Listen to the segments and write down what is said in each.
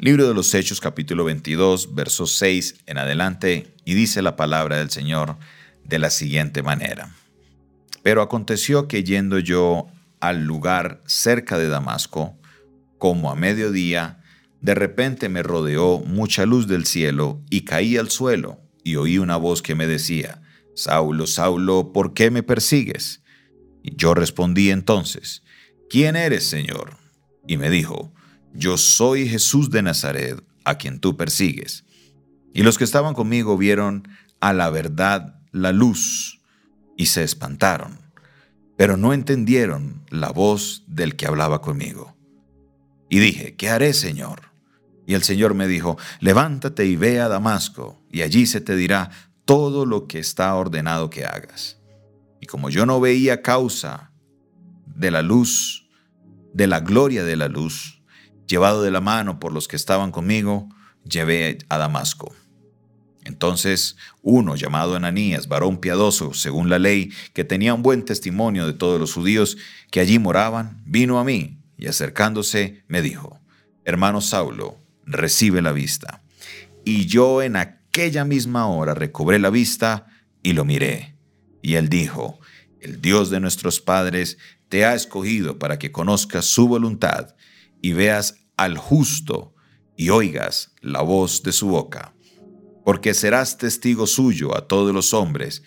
Libro de los Hechos capítulo 22, versos 6 en adelante, y dice la palabra del Señor de la siguiente manera. Pero aconteció que yendo yo al lugar cerca de Damasco, como a mediodía, de repente me rodeó mucha luz del cielo y caí al suelo y oí una voz que me decía, Saulo, Saulo, ¿por qué me persigues? Y yo respondí entonces, ¿quién eres, Señor? Y me dijo, yo soy Jesús de Nazaret, a quien tú persigues. Y los que estaban conmigo vieron a la verdad la luz y se espantaron, pero no entendieron la voz del que hablaba conmigo. Y dije, ¿qué haré, Señor? Y el Señor me dijo, levántate y ve a Damasco, y allí se te dirá todo lo que está ordenado que hagas. Y como yo no veía causa de la luz, de la gloria de la luz, llevado de la mano por los que estaban conmigo, llevé a Damasco. Entonces uno llamado Ananías, varón piadoso según la ley, que tenía un buen testimonio de todos los judíos que allí moraban, vino a mí y acercándose me dijo, hermano Saulo, recibe la vista. Y yo en aquella misma hora recobré la vista y lo miré. Y él dijo, el Dios de nuestros padres te ha escogido para que conozcas su voluntad y veas al justo y oigas la voz de su boca, porque serás testigo suyo a todos los hombres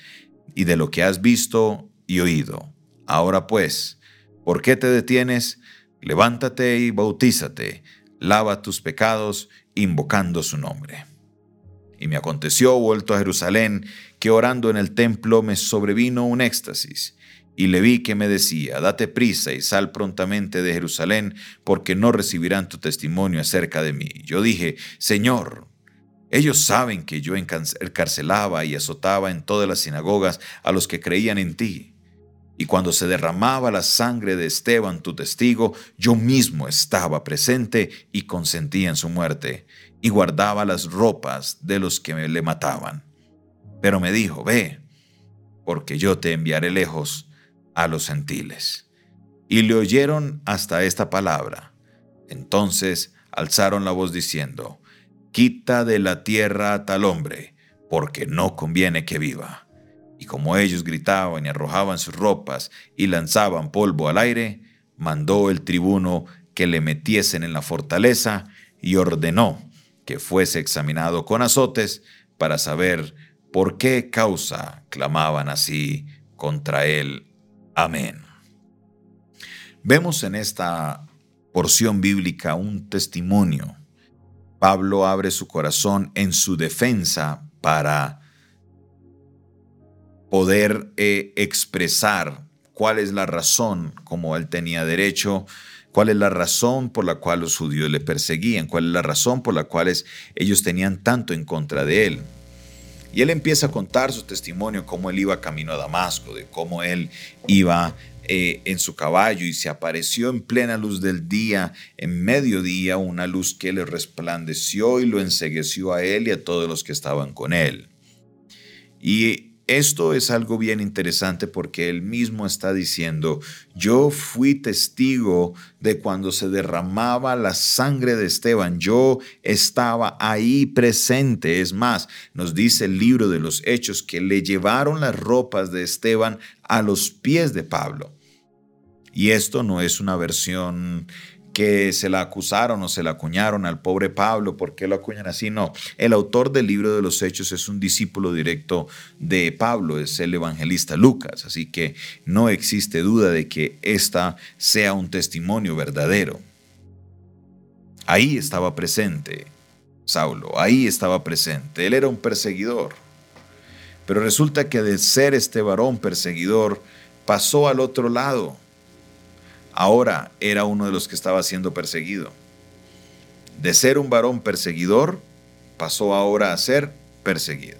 y de lo que has visto y oído. Ahora pues, ¿por qué te detienes? Levántate y bautízate, lava tus pecados, invocando su nombre. Y me aconteció, vuelto a Jerusalén, que orando en el templo me sobrevino un éxtasis, y le vi que me decía, date prisa y sal prontamente de Jerusalén, porque no recibirán tu testimonio acerca de mí. Yo dije, Señor, ellos saben que yo encarcelaba y azotaba en todas las sinagogas a los que creían en ti. Y cuando se derramaba la sangre de Esteban, tu testigo, yo mismo estaba presente y consentía en su muerte, y guardaba las ropas de los que me le mataban. Pero me dijo, ve, porque yo te enviaré lejos a los gentiles. Y le oyeron hasta esta palabra. Entonces alzaron la voz diciendo, Quita de la tierra a tal hombre, porque no conviene que viva. Y como ellos gritaban y arrojaban sus ropas y lanzaban polvo al aire, mandó el tribuno que le metiesen en la fortaleza y ordenó que fuese examinado con azotes para saber por qué causa clamaban así contra él Amén. Vemos en esta porción bíblica un testimonio. Pablo abre su corazón en su defensa para poder eh, expresar cuál es la razón como él tenía derecho, cuál es la razón por la cual los judíos le perseguían, cuál es la razón por la cual ellos tenían tanto en contra de él. Y él empieza a contar su testimonio, cómo él iba camino a Damasco, de cómo él iba eh, en su caballo y se apareció en plena luz del día, en mediodía, una luz que le resplandeció y lo ensegueció a él y a todos los que estaban con él. Y esto es algo bien interesante porque él mismo está diciendo, yo fui testigo de cuando se derramaba la sangre de Esteban, yo estaba ahí presente. Es más, nos dice el libro de los hechos que le llevaron las ropas de Esteban a los pies de Pablo. Y esto no es una versión que se la acusaron o se la acuñaron al pobre Pablo, ¿por qué lo acuñan así? No, el autor del libro de los Hechos es un discípulo directo de Pablo, es el evangelista Lucas, así que no existe duda de que esta sea un testimonio verdadero. Ahí estaba presente Saulo, ahí estaba presente, él era un perseguidor, pero resulta que de ser este varón perseguidor pasó al otro lado ahora era uno de los que estaba siendo perseguido. De ser un varón perseguidor, pasó ahora a ser perseguido.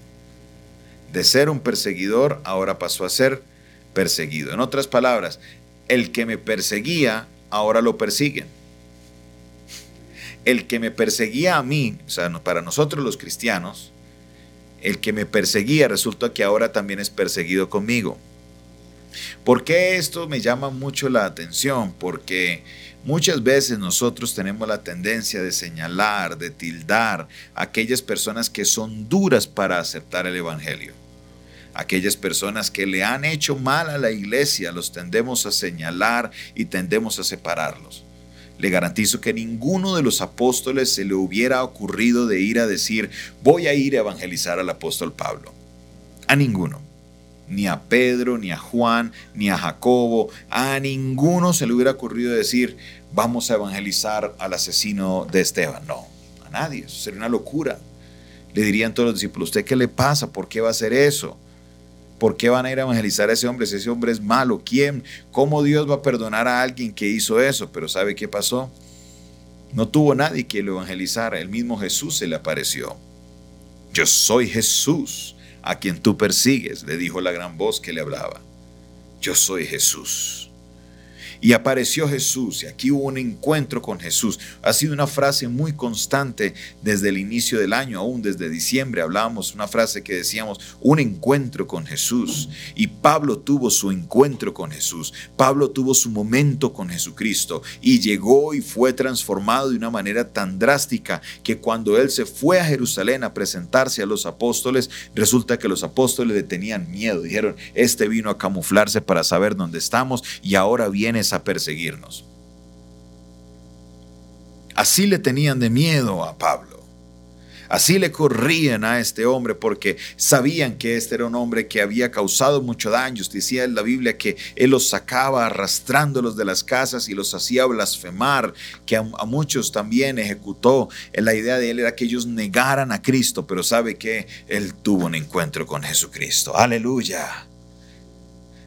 De ser un perseguidor, ahora pasó a ser perseguido. En otras palabras, el que me perseguía, ahora lo persiguen. El que me perseguía a mí, o sea, para nosotros los cristianos, el que me perseguía resulta que ahora también es perseguido conmigo. ¿Por qué esto me llama mucho la atención? Porque muchas veces nosotros tenemos la tendencia de señalar, de tildar a aquellas personas que son duras para aceptar el Evangelio. Aquellas personas que le han hecho mal a la iglesia los tendemos a señalar y tendemos a separarlos. Le garantizo que ninguno de los apóstoles se le hubiera ocurrido de ir a decir, voy a ir a evangelizar al apóstol Pablo. A ninguno. Ni a Pedro, ni a Juan, ni a Jacobo. A ninguno se le hubiera ocurrido decir, vamos a evangelizar al asesino de Esteban. No, a nadie. Eso sería una locura. Le dirían todos los discípulos, ¿usted qué le pasa? ¿Por qué va a hacer eso? ¿Por qué van a ir a evangelizar a ese hombre si ese hombre es malo? ¿Quién? ¿Cómo Dios va a perdonar a alguien que hizo eso? Pero ¿sabe qué pasó? No tuvo nadie que lo evangelizara. El mismo Jesús se le apareció. Yo soy Jesús a quien tú persigues, le dijo la gran voz que le hablaba. Yo soy Jesús. Y apareció Jesús y aquí hubo un encuentro con Jesús. Ha sido una frase muy constante desde el inicio del año, aún desde diciembre hablábamos una frase que decíamos, un encuentro con Jesús. Y Pablo tuvo su encuentro con Jesús. Pablo tuvo su momento con Jesucristo y llegó y fue transformado de una manera tan drástica que cuando él se fue a Jerusalén a presentarse a los apóstoles, resulta que los apóstoles le tenían miedo. Dijeron, este vino a camuflarse para saber dónde estamos y ahora viene a perseguirnos. Así le tenían de miedo a Pablo. Así le corrían a este hombre porque sabían que este era un hombre que había causado mucho daño. Decía en la Biblia que él los sacaba arrastrándolos de las casas y los hacía blasfemar, que a, muchos también ejecutó. La idea de él era que ellos negaran a Cristo, pero sabe que él tuvo un encuentro con Jesucristo. Aleluya.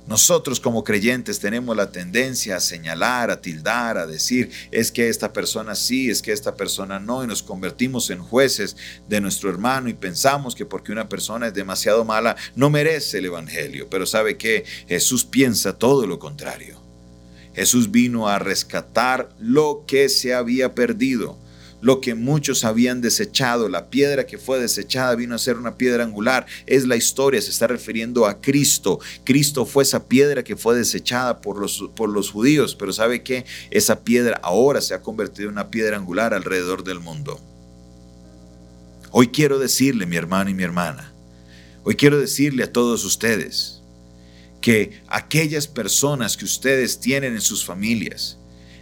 Nosotros como creyentes tenemos la tendencia a señalar, a tildar, a decir, es que esta persona sí, es que esta persona no, y nos convertimos en jueces de nuestro hermano y pensamos que porque una persona es demasiado mala no merece el Evangelio. Pero sabe que Jesús piensa todo lo contrario. Jesús vino a rescatar lo que se había perdido lo que muchos habían desechado. La piedra que fue desechada vino a ser una piedra angular. Es la historia, se está refiriendo a Cristo. Cristo fue esa piedra que fue desechada por los, por los judíos, pero ¿sabe qué? Esa piedra ahora se ha convertido en una piedra angular alrededor del mundo. Hoy quiero decirle, mi hermano y mi hermana, hoy quiero decirle a todos ustedes que aquellas personas que ustedes tienen en sus familias,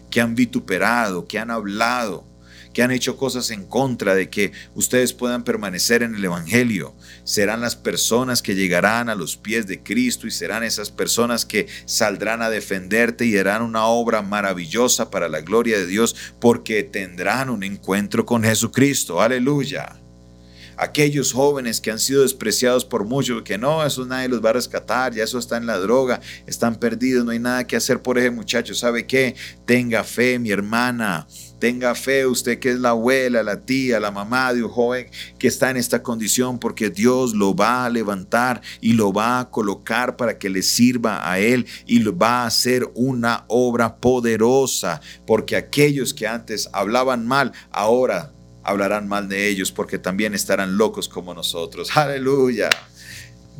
que han vituperado, que han hablado, que han hecho cosas en contra de que ustedes puedan permanecer en el Evangelio. Serán las personas que llegarán a los pies de Cristo y serán esas personas que saldrán a defenderte y harán una obra maravillosa para la gloria de Dios porque tendrán un encuentro con Jesucristo. Aleluya aquellos jóvenes que han sido despreciados por muchos, que no, eso nadie los va a rescatar, ya eso está en la droga, están perdidos, no hay nada que hacer por ese muchacho. ¿Sabe qué? Tenga fe, mi hermana. Tenga fe usted que es la abuela, la tía, la mamá de un joven que está en esta condición porque Dios lo va a levantar y lo va a colocar para que le sirva a él y lo va a hacer una obra poderosa porque aquellos que antes hablaban mal ahora hablarán mal de ellos porque también estarán locos como nosotros. Aleluya.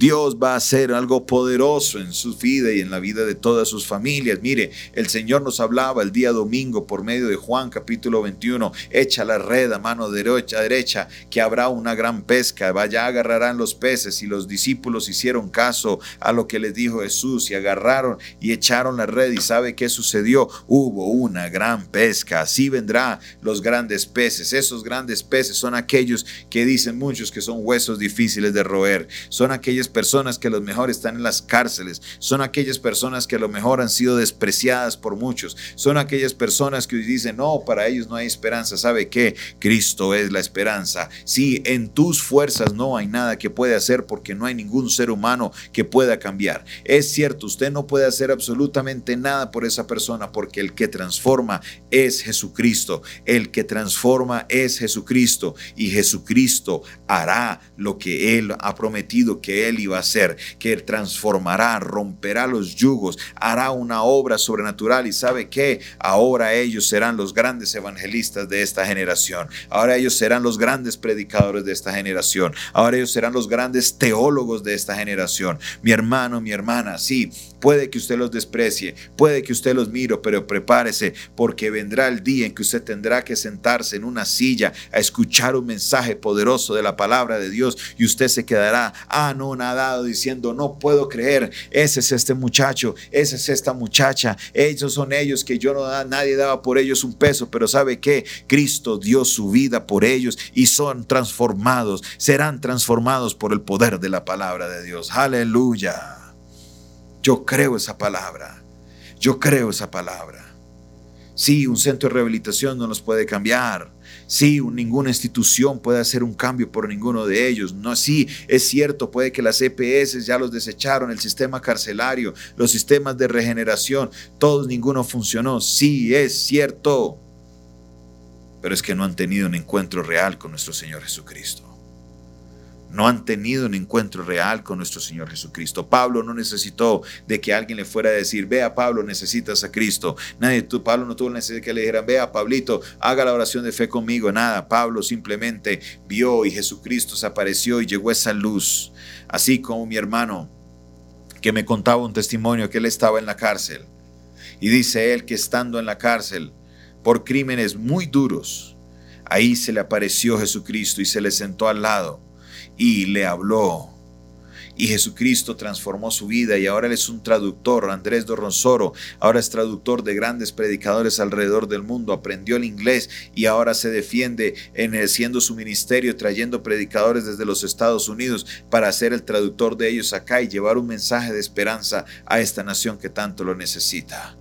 Dios va a hacer algo poderoso en su vida y en la vida de todas sus familias. Mire, el Señor nos hablaba el día domingo por medio de Juan capítulo 21, echa la red a mano derecha, derecha, que habrá una gran pesca, vaya agarrarán los peces. Y los discípulos hicieron caso a lo que les dijo Jesús y agarraron y echaron la red. Y sabe qué sucedió, hubo una gran pesca, así vendrán los grandes peces, esos grandes peces son aquellos que dicen muchos que son huesos difíciles de roer, son aquellos personas que a lo mejor están en las cárceles, son aquellas personas que a lo mejor han sido despreciadas por muchos, son aquellas personas que dicen, no, para ellos no hay esperanza. ¿Sabe qué? Cristo es la esperanza. Si en tus fuerzas no hay nada que puede hacer porque no hay ningún ser humano que pueda cambiar. Es cierto, usted no puede hacer absolutamente nada por esa persona porque el que transforma es Jesucristo. El que transforma es Jesucristo y Jesucristo hará lo que Él ha prometido que Él Iba a hacer, que transformará, romperá los yugos, hará una obra sobrenatural. Y sabe que ahora ellos serán los grandes evangelistas de esta generación, ahora ellos serán los grandes predicadores de esta generación, ahora ellos serán los grandes teólogos de esta generación. Mi hermano, mi hermana, sí, puede que usted los desprecie, puede que usted los mire, pero prepárese porque vendrá el día en que usted tendrá que sentarse en una silla a escuchar un mensaje poderoso de la palabra de Dios y usted se quedará anonadado diciendo, no puedo creer, ese es este muchacho, esa es esta muchacha, ellos son ellos que yo no nadie daba por ellos un peso, pero sabe que Cristo dio su vida por ellos y son transformados, serán transformados por el poder de la palabra de Dios. Aleluya. Yo creo esa palabra. Yo creo esa palabra. Sí, un centro de rehabilitación no nos puede cambiar. Sí, ninguna institución puede hacer un cambio por ninguno de ellos. No, sí, es cierto, puede que las EPS ya los desecharon, el sistema carcelario, los sistemas de regeneración, todos, ninguno funcionó. Sí, es cierto. Pero es que no han tenido un encuentro real con nuestro Señor Jesucristo no han tenido un encuentro real con nuestro Señor Jesucristo. Pablo no necesitó de que alguien le fuera a decir, vea Pablo, necesitas a Cristo. Nadie, Pablo no tuvo la necesidad de que le dijeran, vea Pablito, haga la oración de fe conmigo. Nada, Pablo simplemente vio y Jesucristo se apareció y llegó esa luz. Así como mi hermano que me contaba un testimonio que él estaba en la cárcel. Y dice él que estando en la cárcel por crímenes muy duros, ahí se le apareció Jesucristo y se le sentó al lado y le habló. Y Jesucristo transformó su vida y ahora él es un traductor, Andrés Dorronsoro, ahora es traductor de grandes predicadores alrededor del mundo, aprendió el inglés y ahora se defiende ejerciendo su ministerio, trayendo predicadores desde los Estados Unidos para ser el traductor de ellos acá y llevar un mensaje de esperanza a esta nación que tanto lo necesita.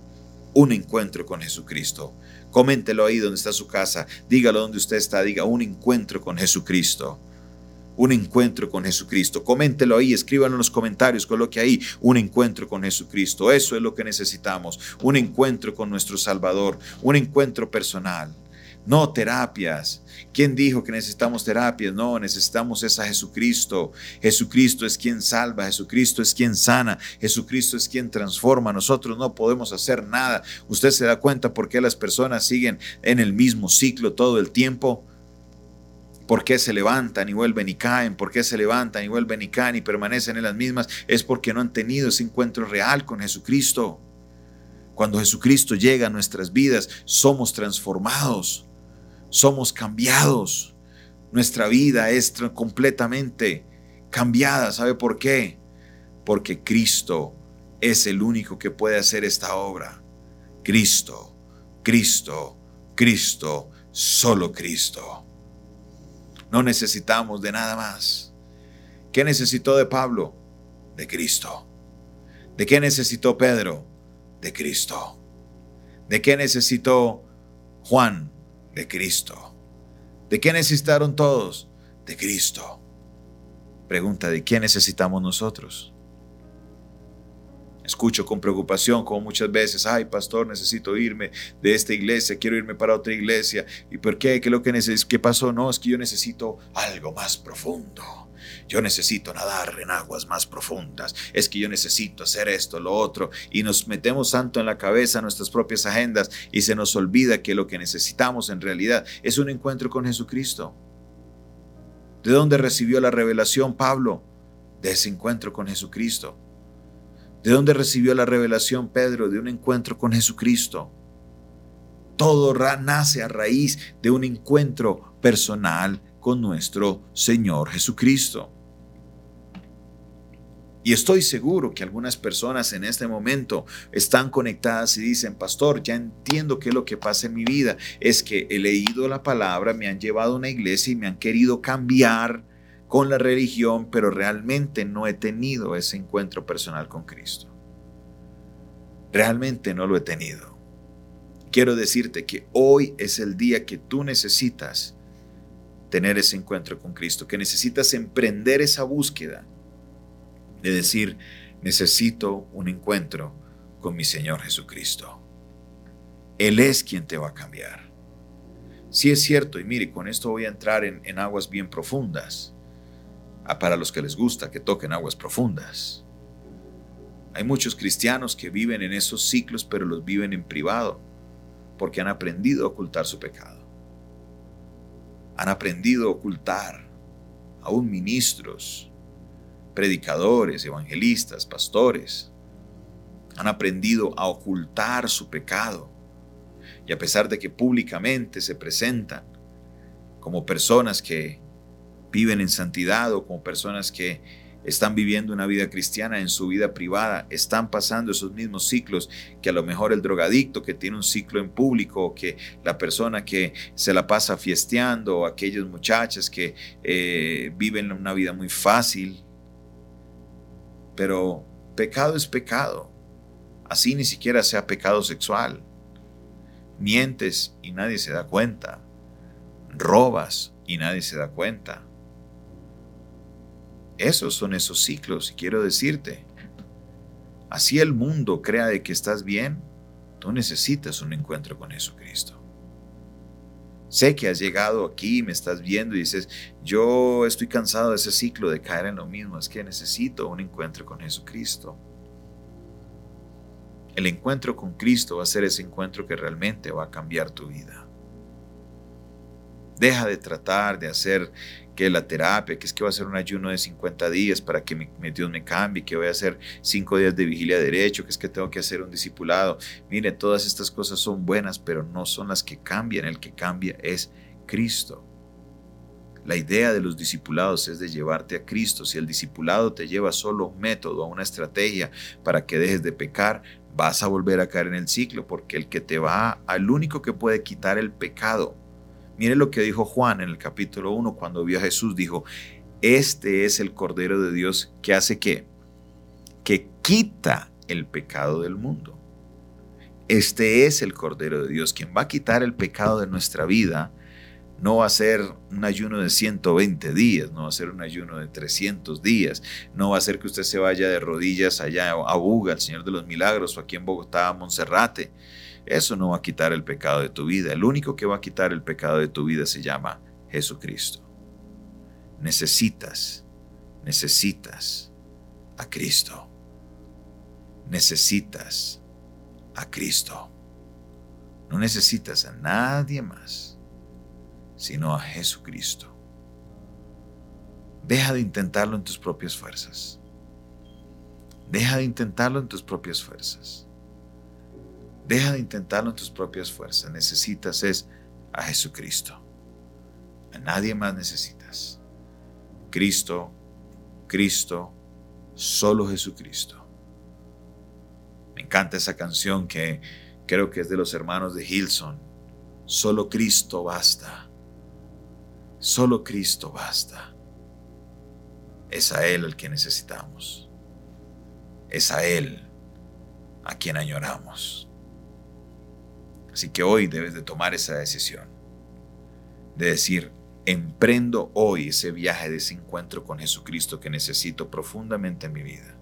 Un encuentro con Jesucristo. Coméntelo ahí donde está su casa, dígalo donde usted está, diga un encuentro con Jesucristo un encuentro con Jesucristo. Coméntelo ahí, escríbanlo en los comentarios, coloque ahí un encuentro con Jesucristo. Eso es lo que necesitamos, un encuentro con nuestro Salvador, un encuentro personal. No terapias. ¿Quién dijo que necesitamos terapias? No, necesitamos esa Jesucristo. Jesucristo es quien salva, Jesucristo es quien sana, Jesucristo es quien transforma. Nosotros no podemos hacer nada. Usted se da cuenta por qué las personas siguen en el mismo ciclo todo el tiempo ¿Por qué se levantan y vuelven y caen? ¿Por qué se levantan y vuelven y caen y permanecen en las mismas? Es porque no han tenido ese encuentro real con Jesucristo. Cuando Jesucristo llega a nuestras vidas, somos transformados, somos cambiados. Nuestra vida es completamente cambiada. ¿Sabe por qué? Porque Cristo es el único que puede hacer esta obra. Cristo, Cristo, Cristo, solo Cristo. No necesitamos de nada más. ¿Qué necesitó de Pablo? De Cristo. ¿De qué necesitó Pedro? De Cristo. ¿De qué necesitó Juan? De Cristo. ¿De qué necesitaron todos? De Cristo. Pregunta, ¿de qué necesitamos nosotros? Escucho con preocupación como muchas veces, ay pastor, necesito irme de esta iglesia, quiero irme para otra iglesia. ¿Y por qué? ¿Qué, lo que ¿Qué pasó? No, es que yo necesito algo más profundo. Yo necesito nadar en aguas más profundas. Es que yo necesito hacer esto, lo otro. Y nos metemos tanto en la cabeza nuestras propias agendas y se nos olvida que lo que necesitamos en realidad es un encuentro con Jesucristo. ¿De dónde recibió la revelación Pablo? De ese encuentro con Jesucristo. ¿De dónde recibió la revelación Pedro? De un encuentro con Jesucristo. Todo nace a raíz de un encuentro personal con nuestro Señor Jesucristo. Y estoy seguro que algunas personas en este momento están conectadas y dicen, pastor, ya entiendo qué es lo que pasa en mi vida. Es que he leído la palabra, me han llevado a una iglesia y me han querido cambiar con la religión, pero realmente no he tenido ese encuentro personal con Cristo. Realmente no lo he tenido. Quiero decirte que hoy es el día que tú necesitas tener ese encuentro con Cristo, que necesitas emprender esa búsqueda de decir, necesito un encuentro con mi Señor Jesucristo. Él es quien te va a cambiar. Si sí es cierto, y mire, con esto voy a entrar en, en aguas bien profundas. Para los que les gusta que toquen aguas profundas. Hay muchos cristianos que viven en esos ciclos, pero los viven en privado, porque han aprendido a ocultar su pecado. Han aprendido a ocultar, aún ministros, predicadores, evangelistas, pastores, han aprendido a ocultar su pecado. Y a pesar de que públicamente se presentan como personas que viven en santidad o como personas que están viviendo una vida cristiana en su vida privada, están pasando esos mismos ciclos que a lo mejor el drogadicto que tiene un ciclo en público, o que la persona que se la pasa fiesteando, o aquellas muchachas que eh, viven una vida muy fácil. Pero pecado es pecado, así ni siquiera sea pecado sexual. Mientes y nadie se da cuenta. Robas y nadie se da cuenta esos son esos ciclos y quiero decirte, así el mundo crea de que estás bien, tú necesitas un encuentro con Jesucristo. Sé que has llegado aquí, me estás viendo y dices, yo estoy cansado de ese ciclo de caer en lo mismo, es que necesito un encuentro con Jesucristo. El encuentro con Cristo va a ser ese encuentro que realmente va a cambiar tu vida. Deja de tratar de hacer que la terapia, que es que va a hacer un ayuno de 50 días para que Dios me cambie, que voy a hacer 5 días de vigilia derecho, que es que tengo que hacer un discipulado. Mire, todas estas cosas son buenas, pero no son las que cambian. El que cambia es Cristo. La idea de los discipulados es de llevarte a Cristo. Si el discipulado te lleva solo a un método, a una estrategia para que dejes de pecar, vas a volver a caer en el ciclo, porque el que te va al único que puede quitar el pecado Mire lo que dijo Juan en el capítulo 1 cuando vio a Jesús. Dijo, este es el Cordero de Dios que hace qué? Que quita el pecado del mundo. Este es el Cordero de Dios quien va a quitar el pecado de nuestra vida. No va a ser un ayuno de 120 días, no va a ser un ayuno de 300 días, no va a ser que usted se vaya de rodillas allá a Buga, al Señor de los Milagros, o aquí en Bogotá, a Monserrate eso no va a quitar el pecado de tu vida. El único que va a quitar el pecado de tu vida se llama Jesucristo. Necesitas, necesitas a Cristo. Necesitas a Cristo. No necesitas a nadie más, sino a Jesucristo. Deja de intentarlo en tus propias fuerzas. Deja de intentarlo en tus propias fuerzas. Deja de intentarlo en tus propias fuerzas. Necesitas es a Jesucristo. A nadie más necesitas. Cristo, Cristo, solo Jesucristo. Me encanta esa canción que creo que es de los hermanos de Hilson. Solo Cristo basta. Solo Cristo basta. Es a Él el que necesitamos. Es a Él a quien añoramos. Así que hoy debes de tomar esa decisión. De decir, emprendo hoy ese viaje de ese encuentro con Jesucristo que necesito profundamente en mi vida.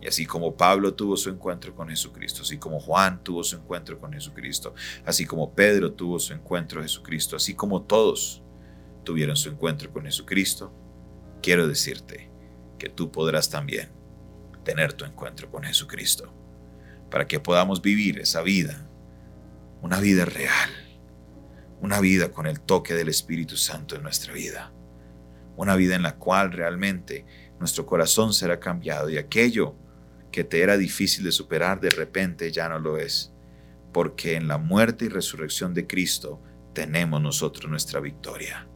Y así como Pablo tuvo su encuentro con Jesucristo, así como Juan tuvo su encuentro con Jesucristo, así como Pedro tuvo su encuentro con Jesucristo, así como todos tuvieron su encuentro con Jesucristo, quiero decirte que tú podrás también tener tu encuentro con Jesucristo, para que podamos vivir esa vida una vida real, una vida con el toque del Espíritu Santo en nuestra vida, una vida en la cual realmente nuestro corazón será cambiado y aquello que te era difícil de superar de repente ya no lo es, porque en la muerte y resurrección de Cristo tenemos nosotros nuestra victoria.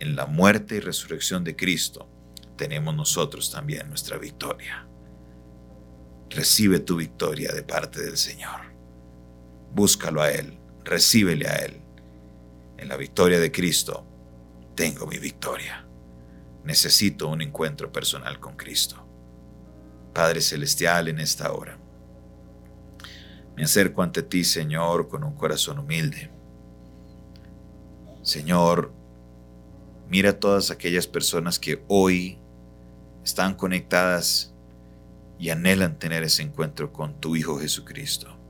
En la muerte y resurrección de Cristo tenemos nosotros también nuestra victoria. Recibe tu victoria de parte del Señor. Búscalo a Él, recíbele a Él. En la victoria de Cristo tengo mi victoria. Necesito un encuentro personal con Cristo. Padre Celestial, en esta hora, me acerco ante ti, Señor, con un corazón humilde. Señor, mira a todas aquellas personas que hoy están conectadas y anhelan tener ese encuentro con tu Hijo Jesucristo.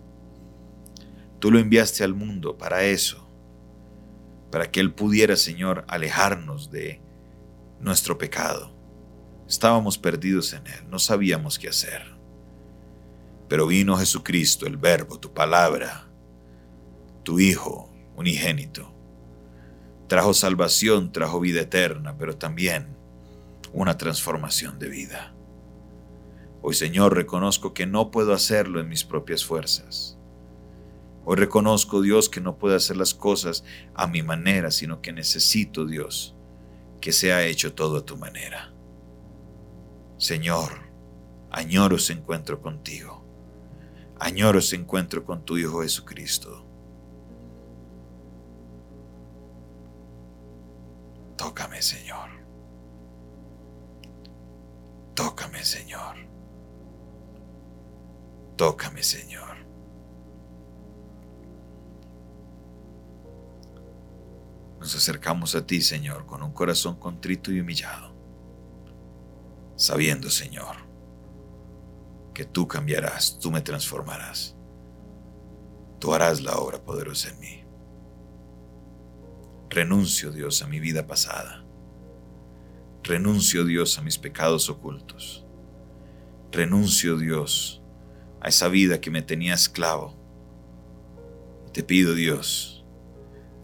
Tú lo enviaste al mundo para eso, para que Él pudiera, Señor, alejarnos de nuestro pecado. Estábamos perdidos en Él, no sabíamos qué hacer. Pero vino Jesucristo, el Verbo, tu palabra, tu Hijo unigénito. Trajo salvación, trajo vida eterna, pero también una transformación de vida. Hoy, Señor, reconozco que no puedo hacerlo en mis propias fuerzas. Hoy reconozco, Dios, que no puedo hacer las cosas a mi manera, sino que necesito, Dios, que sea hecho todo a tu manera. Señor, añoro ese encuentro contigo. Añoro ese encuentro con tu Hijo Jesucristo. Tócame, Señor. Tócame, Señor. Tócame, Señor. Nos acercamos a ti, Señor, con un corazón contrito y humillado, sabiendo, Señor, que tú cambiarás, tú me transformarás. Tú harás la obra poderosa en mí. Renuncio, Dios, a mi vida pasada. Renuncio, Dios, a mis pecados ocultos. Renuncio, Dios, a esa vida que me tenía esclavo. te pido, Dios,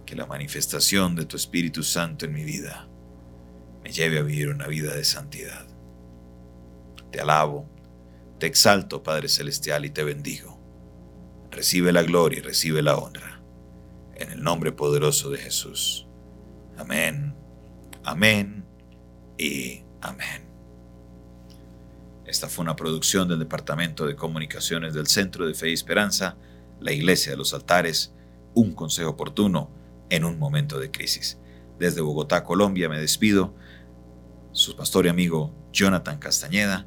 que la manifestación de tu Espíritu Santo en mi vida me lleve a vivir una vida de santidad. Te alabo te exalto, Padre Celestial, y te bendigo. Recibe la gloria y recibe la honra. En el nombre poderoso de Jesús. Amén, amén y amén. Esta fue una producción del Departamento de Comunicaciones del Centro de Fe y Esperanza, la Iglesia de los Altares, un consejo oportuno en un momento de crisis. Desde Bogotá, Colombia, me despido. Su pastor y amigo Jonathan Castañeda